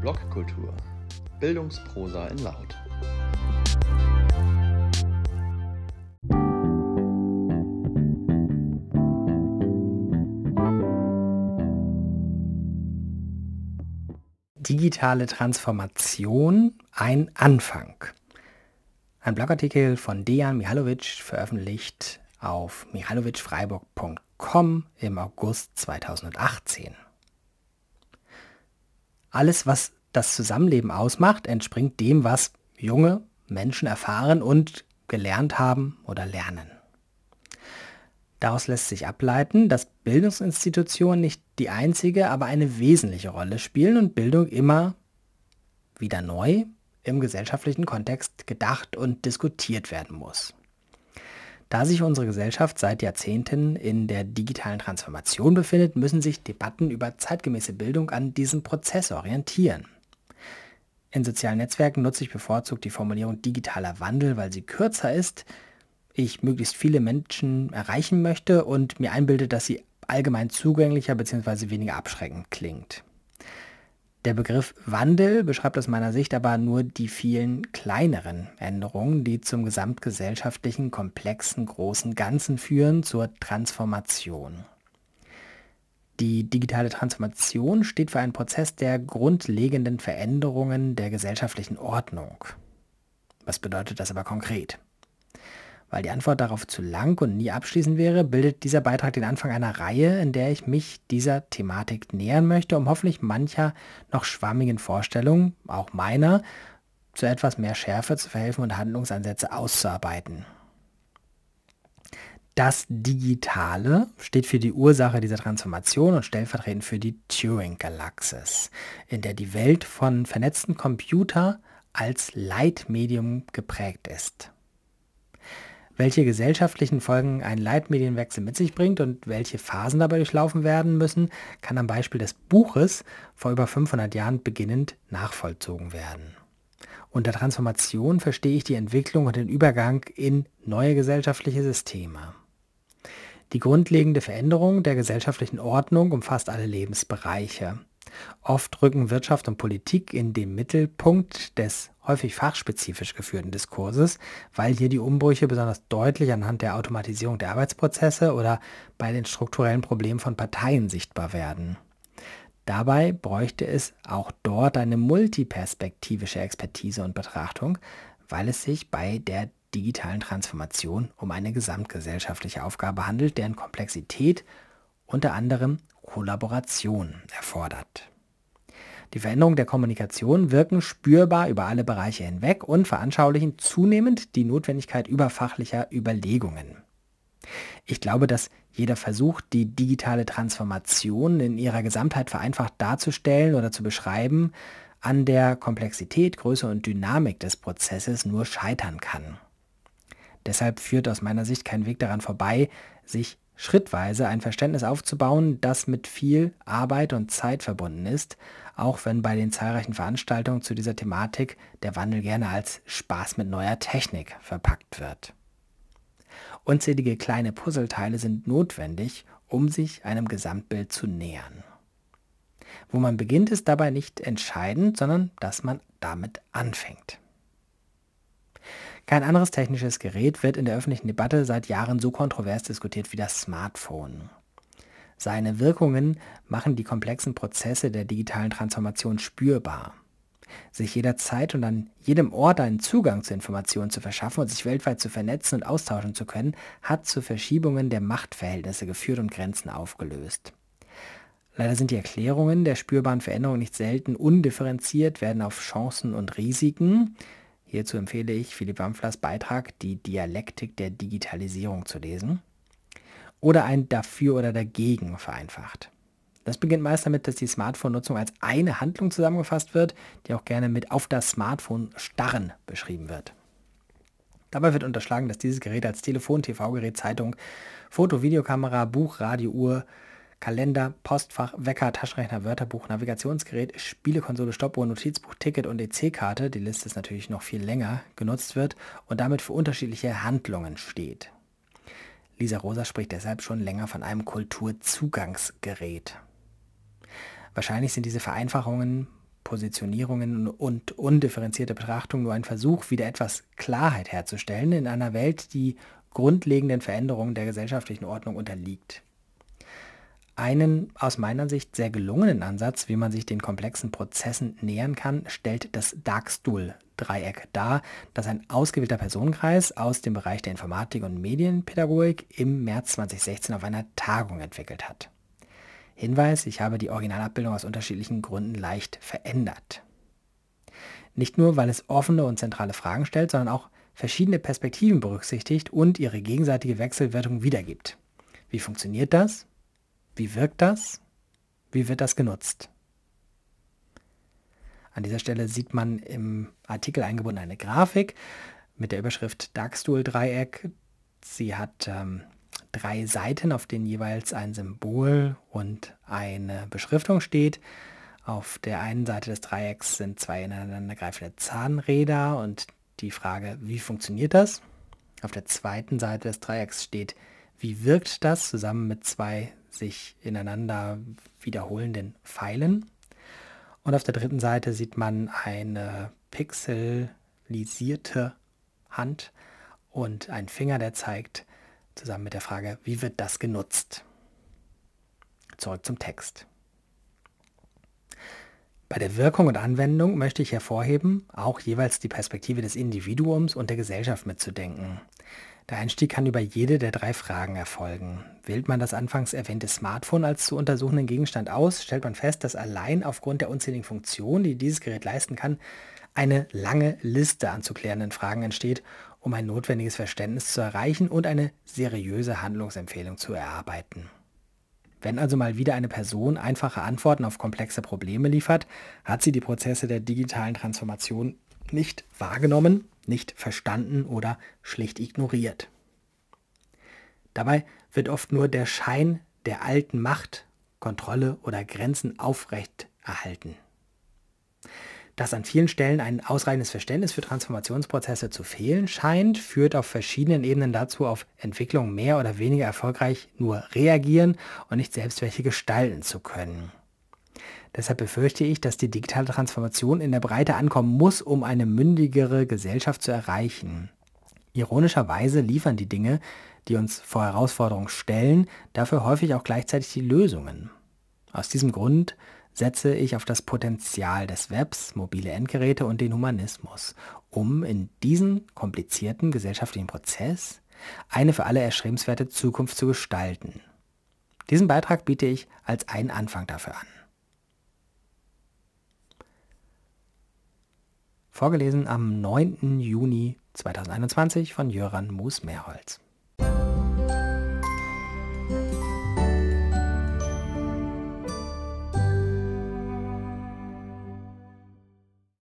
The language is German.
Blogkultur. Bildungsprosa in Laut. Digitale Transformation ein Anfang. Ein Blogartikel von Dejan Mihalovic veröffentlicht auf mihalowicfreiburg.com im August 2018. Alles, was das Zusammenleben ausmacht, entspringt dem, was junge Menschen erfahren und gelernt haben oder lernen. Daraus lässt sich ableiten, dass Bildungsinstitutionen nicht die einzige, aber eine wesentliche Rolle spielen und Bildung immer wieder neu im gesellschaftlichen Kontext gedacht und diskutiert werden muss. Da sich unsere Gesellschaft seit Jahrzehnten in der digitalen Transformation befindet, müssen sich Debatten über zeitgemäße Bildung an diesem Prozess orientieren. In sozialen Netzwerken nutze ich bevorzugt die Formulierung digitaler Wandel, weil sie kürzer ist, ich möglichst viele Menschen erreichen möchte und mir einbilde, dass sie allgemein zugänglicher bzw. weniger abschreckend klingt. Der Begriff Wandel beschreibt aus meiner Sicht aber nur die vielen kleineren Änderungen, die zum gesamtgesellschaftlichen, komplexen, großen Ganzen führen, zur Transformation. Die digitale Transformation steht für einen Prozess der grundlegenden Veränderungen der gesellschaftlichen Ordnung. Was bedeutet das aber konkret? Weil die Antwort darauf zu lang und nie abschließend wäre, bildet dieser Beitrag den Anfang einer Reihe, in der ich mich dieser Thematik nähern möchte, um hoffentlich mancher noch schwammigen Vorstellung, auch meiner, zu etwas mehr Schärfe zu verhelfen und Handlungsansätze auszuarbeiten. Das Digitale steht für die Ursache dieser Transformation und stellvertretend für die Turing-Galaxis, in der die Welt von vernetzten Computer als Leitmedium geprägt ist welche gesellschaftlichen Folgen ein Leitmedienwechsel mit sich bringt und welche Phasen dabei durchlaufen werden müssen, kann am Beispiel des Buches vor über 500 Jahren beginnend nachvollzogen werden. Unter Transformation verstehe ich die Entwicklung und den Übergang in neue gesellschaftliche Systeme. Die grundlegende Veränderung der gesellschaftlichen Ordnung umfasst alle Lebensbereiche. Oft rücken Wirtschaft und Politik in den Mittelpunkt des häufig fachspezifisch geführten Diskurses, weil hier die Umbrüche besonders deutlich anhand der Automatisierung der Arbeitsprozesse oder bei den strukturellen Problemen von Parteien sichtbar werden. Dabei bräuchte es auch dort eine multiperspektivische Expertise und Betrachtung, weil es sich bei der digitalen Transformation um eine gesamtgesellschaftliche Aufgabe handelt, deren Komplexität unter anderem Kollaboration erfordert. Die Veränderungen der Kommunikation wirken spürbar über alle Bereiche hinweg und veranschaulichen zunehmend die Notwendigkeit überfachlicher Überlegungen. Ich glaube, dass jeder Versuch, die digitale Transformation in ihrer Gesamtheit vereinfacht darzustellen oder zu beschreiben, an der Komplexität, Größe und Dynamik des Prozesses nur scheitern kann. Deshalb führt aus meiner Sicht kein Weg daran vorbei, sich schrittweise ein Verständnis aufzubauen, das mit viel Arbeit und Zeit verbunden ist, auch wenn bei den zahlreichen Veranstaltungen zu dieser Thematik der Wandel gerne als Spaß mit neuer Technik verpackt wird. Unzählige kleine Puzzleteile sind notwendig, um sich einem Gesamtbild zu nähern. Wo man beginnt, ist dabei nicht entscheidend, sondern dass man damit anfängt. Kein anderes technisches Gerät wird in der öffentlichen Debatte seit Jahren so kontrovers diskutiert wie das Smartphone. Seine Wirkungen machen die komplexen Prozesse der digitalen Transformation spürbar. Sich jederzeit und an jedem Ort einen Zugang zu Informationen zu verschaffen und sich weltweit zu vernetzen und austauschen zu können, hat zu Verschiebungen der Machtverhältnisse geführt und Grenzen aufgelöst. Leider sind die Erklärungen der spürbaren Veränderungen nicht selten undifferenziert, werden auf Chancen und Risiken, Hierzu empfehle ich Philipp Wampflers Beitrag Die Dialektik der Digitalisierung zu lesen. Oder ein Dafür oder Dagegen vereinfacht. Das beginnt meist damit, dass die Smartphone-Nutzung als eine Handlung zusammengefasst wird, die auch gerne mit auf das Smartphone starren beschrieben wird. Dabei wird unterschlagen, dass dieses Gerät als Telefon, TV-Gerät, Zeitung, Foto, Videokamera, Buch, Radio, Uhr, Kalender, Postfach, Wecker, Taschenrechner, Wörterbuch, Navigationsgerät, Spielekonsole, Stoppuhr, Notizbuch, Ticket und EC-Karte, die Liste ist natürlich noch viel länger, genutzt wird und damit für unterschiedliche Handlungen steht. Lisa Rosa spricht deshalb schon länger von einem Kulturzugangsgerät. Wahrscheinlich sind diese Vereinfachungen Positionierungen und undifferenzierte Betrachtung nur ein Versuch, wieder etwas Klarheit herzustellen in einer Welt, die grundlegenden Veränderungen der gesellschaftlichen Ordnung unterliegt. Einen aus meiner Sicht sehr gelungenen Ansatz, wie man sich den komplexen Prozessen nähern kann, stellt das Darkstool-Dreieck dar, das ein ausgewählter Personenkreis aus dem Bereich der Informatik und Medienpädagogik im März 2016 auf einer Tagung entwickelt hat. Hinweis, ich habe die Originalabbildung aus unterschiedlichen Gründen leicht verändert. Nicht nur, weil es offene und zentrale Fragen stellt, sondern auch verschiedene Perspektiven berücksichtigt und ihre gegenseitige Wechselwirkung wiedergibt. Wie funktioniert das? Wie wirkt das? Wie wird das genutzt? An dieser Stelle sieht man im Artikel eingebunden eine Grafik mit der Überschrift Darkstool-Dreieck. Sie hat ähm, drei Seiten, auf denen jeweils ein Symbol und eine Beschriftung steht. Auf der einen Seite des Dreiecks sind zwei ineinandergreifende Zahnräder und die Frage, wie funktioniert das? Auf der zweiten Seite des Dreiecks steht, wie wirkt das zusammen mit zwei sich ineinander wiederholenden Pfeilen. Und auf der dritten Seite sieht man eine pixelisierte Hand und ein Finger, der zeigt, zusammen mit der Frage, wie wird das genutzt? Zurück zum Text. Bei der Wirkung und Anwendung möchte ich hervorheben, auch jeweils die Perspektive des Individuums und der Gesellschaft mitzudenken. Der Einstieg kann über jede der drei Fragen erfolgen. Wählt man das anfangs erwähnte Smartphone als zu untersuchenden Gegenstand aus, stellt man fest, dass allein aufgrund der unzähligen Funktionen, die dieses Gerät leisten kann, eine lange Liste an zu klärenden Fragen entsteht um ein notwendiges Verständnis zu erreichen und eine seriöse Handlungsempfehlung zu erarbeiten. Wenn also mal wieder eine Person einfache Antworten auf komplexe Probleme liefert, hat sie die Prozesse der digitalen Transformation nicht wahrgenommen, nicht verstanden oder schlicht ignoriert. Dabei wird oft nur der Schein der alten Macht, Kontrolle oder Grenzen aufrecht erhalten dass an vielen Stellen ein ausreichendes Verständnis für Transformationsprozesse zu fehlen scheint, führt auf verschiedenen Ebenen dazu, auf Entwicklung mehr oder weniger erfolgreich nur reagieren und nicht selbst welche gestalten zu können. Deshalb befürchte ich, dass die digitale Transformation in der Breite ankommen muss, um eine mündigere Gesellschaft zu erreichen. Ironischerweise liefern die Dinge, die uns vor Herausforderungen stellen, dafür häufig auch gleichzeitig die Lösungen. Aus diesem Grund setze ich auf das Potenzial des Webs, mobile Endgeräte und den Humanismus, um in diesem komplizierten gesellschaftlichen Prozess eine für alle erstrebenswerte Zukunft zu gestalten. Diesen Beitrag biete ich als einen Anfang dafür an. Vorgelesen am 9. Juni 2021 von Jöran Moos-Mehrholz.